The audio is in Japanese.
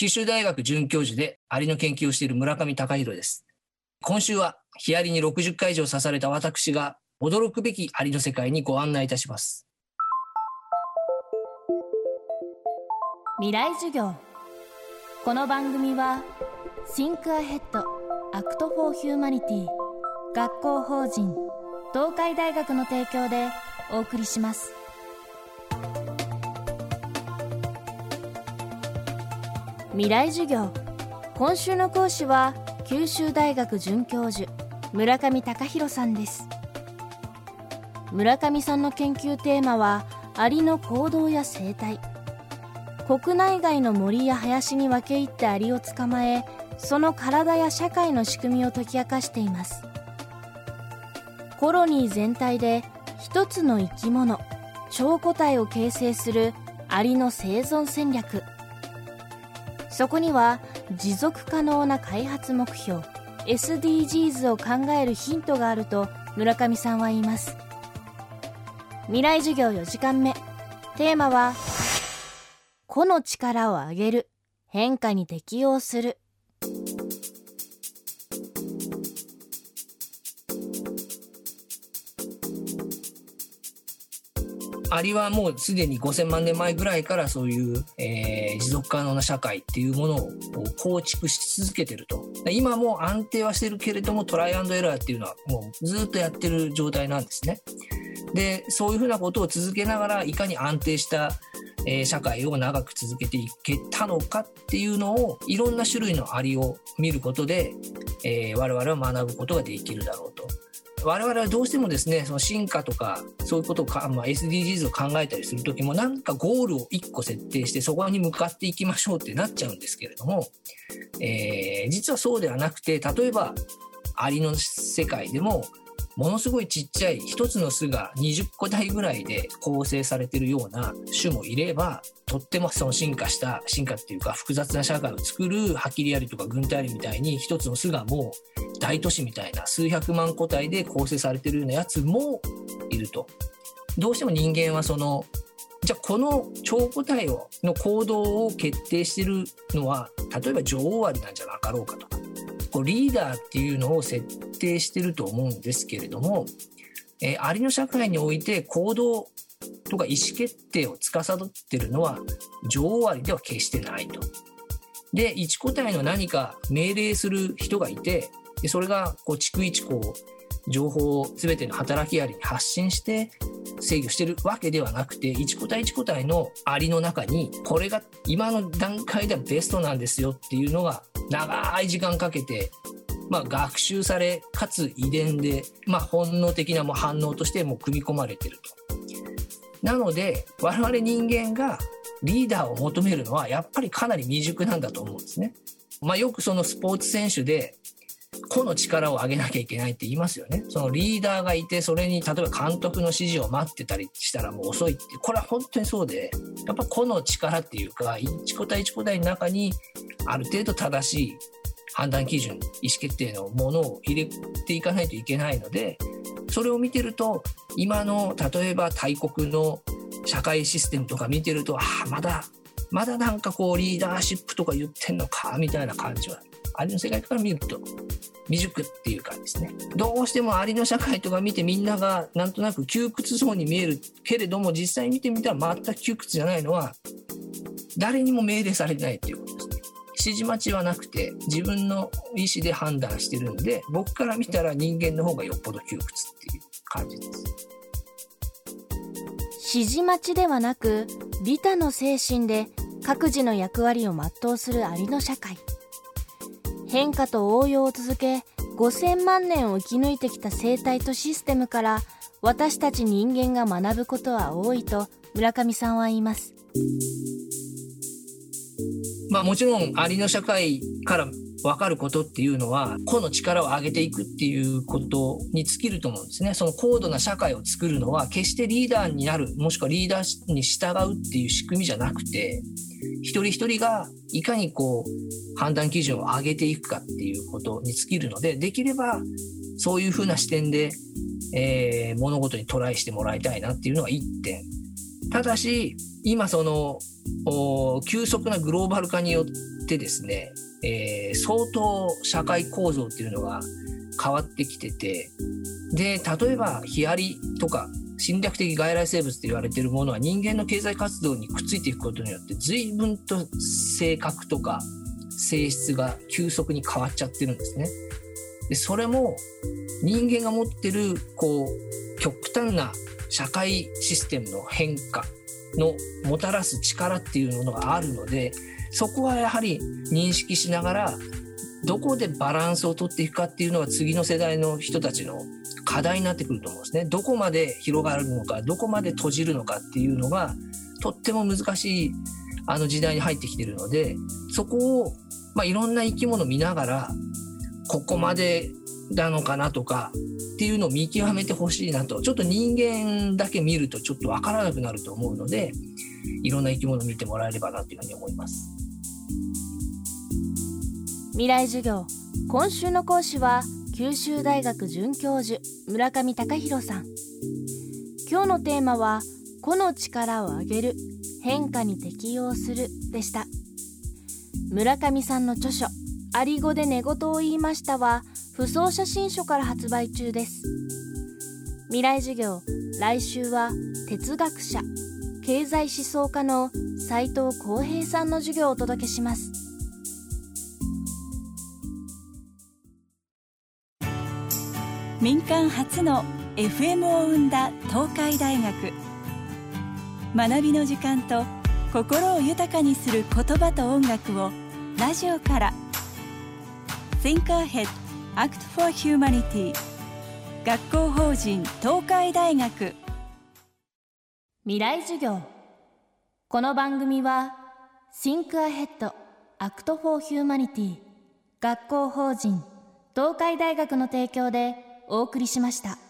九州大学准教授でアリの研究をしている村上隆弘です。今週はヒアリに60回以上刺された私が驚くべきアリの世界にご案内いたします。未来授業この番組は Think Ahead Act for Humanity 学校法人東海大学の提供でお送りします。未来授業。今週の講師は九州大学准教授村上隆弘さんです。村上さんの研究テーマはアリの行動や生態。国内外の森や林に分け入ってアリを捕まえその体や社会の仕組みを解き明かしています。コロニー全体で一つの生き物超個体を形成するアリの生存戦略。そこには持続可能な開発目標 SDGs を考えるヒントがあると村上さんは言います。未来授業4時間目。テーマは個の力を上げる変化に適応する。アリはもうすでに5000万年前ぐらいからそういう、えー、持続可能な社会っていうものを構築し続けてると。今も安定はしてるけれどもトライアンドエラーっていうのはもうずっとやってる状態なんですね。で、そういうふうなことを続けながらいかに安定したえー、社会を長く続けていけたのかっていうのをいろんな種類のアリを見ることで、えー、我々は学ぶことができるだろうと。我々はどうしてもですねその進化とかそういうことをか、まあ、SDGs を考えたりする時もなんかゴールを1個設定してそこに向かっていきましょうってなっちゃうんですけれども、えー、実はそうではなくて例えばアリの世界でもものすごいちっちゃい一つの巣が20個体ぐらいで構成されてるような種もいればとってもその進化した進化っていうか複雑な社会を作るハキリアリとか軍隊アリみたいに一つの巣がもう大都市みたいな数百万個体で構成されてるようなやつもいると。どうしても人間はそのじゃあこの超個体をの行動を決定してるのは例えば女王アリなんじゃなかろうかとかこうリーダーっていうのを設定してると思うんですけれども、えー、アリの社会において行動とか意思決定を司ってるのは女王アリでは決してないと。で、一個体の何か命令する人がいて、でそれがこう逐一こう情報を全ての働きアリに発信して制御してるわけではなくて一個体一個体のアリの中にこれが今の段階ではベストなんですよっていうのが長い時間かけてまあ、学習されかつ遺伝で、まあ、本能的なも反応としても組み込まれてると。なので我々人間がリーダーを求めるのはやっぱりかなり未熟なんだと思うんですね。まあ、よくそのスポーツ選手で個の力を上げなきゃいけないって言いますよね。そのリーダーがいて、それに例えば監督の指示を待ってたりしたらもう遅いって、これは本当にそうで、やっぱ個の力っていうか、一個体一個体の中にある程度正しい判断基準、意思決定のものを入れていかないといけないので、それを見てると、今の例えば大国の社会システムとか見てると、ああ、まだ、まだなんかこうリーダーシップとか言ってんのか、みたいな感じは、ありの世界から見ると未熟っていうかですねどうしてもアリの社会とか見てみんながなんとなく窮屈そうに見えるけれども実際見てみたら全く窮屈じゃないのは誰にも命令されてないっていうことですね。指示待ちはなくて自分の意思で判断してるんで僕から見たら人間の方がよっぽど窮屈っていう感じです。指示待ちではなく利他の精神で各自の役割を全うするアリの社会。変化と応用を続け5000万年を生き抜いてきた生態とシステムから私たち人間が学ぶことは多いと村上さんは言います。まあもちろんアリの社会から分かることっていうのは個の力を上げていくっていうことに尽きると思うんですね。その高度な社会を作るのは決してリーダーになるもしくはリーダーに従うっていう仕組みじゃなくて一人一人がいかにこう判断基準を上げていくかっていうことに尽きるのでできればそういうふうな視点で、えー、物事にトライしてもらいたいなっていうのが1点。ただし今その急速なグローバル化によってですね、えー、相当社会構造っていうのが変わってきててで例えばヒアリとか侵略的外来生物と言われているものは人間の経済活動にくっついていくことによって随分と性格とか性質が急速に変わっちゃってるんですね。でそれも人間が持ってるこう極端な社会システムの変化のもたらす力っていうものがあるのでそこはやはり認識しながらどこでバランスをとっていくかっていうのは次の世代の人たちの課題になってくると思うんですね。どこまで広がるのか、どこまで閉じるのかっていうのが、とっても難しいあの時代に入ってきてるので、そこを、まあ、いろんな生き物見ながら、ここまでなのかなとかっていうのを見極めてほしいなとちょっと人間だけ見るとちょっと分からなくなると思うのでいろんな生き物見てもらえればなというふうに思います未来授業今週の講師は九州大学准教授村上隆弘さん。今日のテーマは個の力を上げる変化に適応するでした。村上さんの著書アリ語で寝言を言いましたは不走写真書から発売中です。未来授業来週は哲学者経済思想家の斉藤浩平さんの授業をお届けします。民間初の FM を生んだ東海大学。学びの時間と心を豊かにする言葉と音楽をラジオから。Thinkerhead Act for Humanity 学校法人東海大学。未来授業。この番組は Think Ahead Act for Humanity 学校法人東海大学の提供でお送りしました。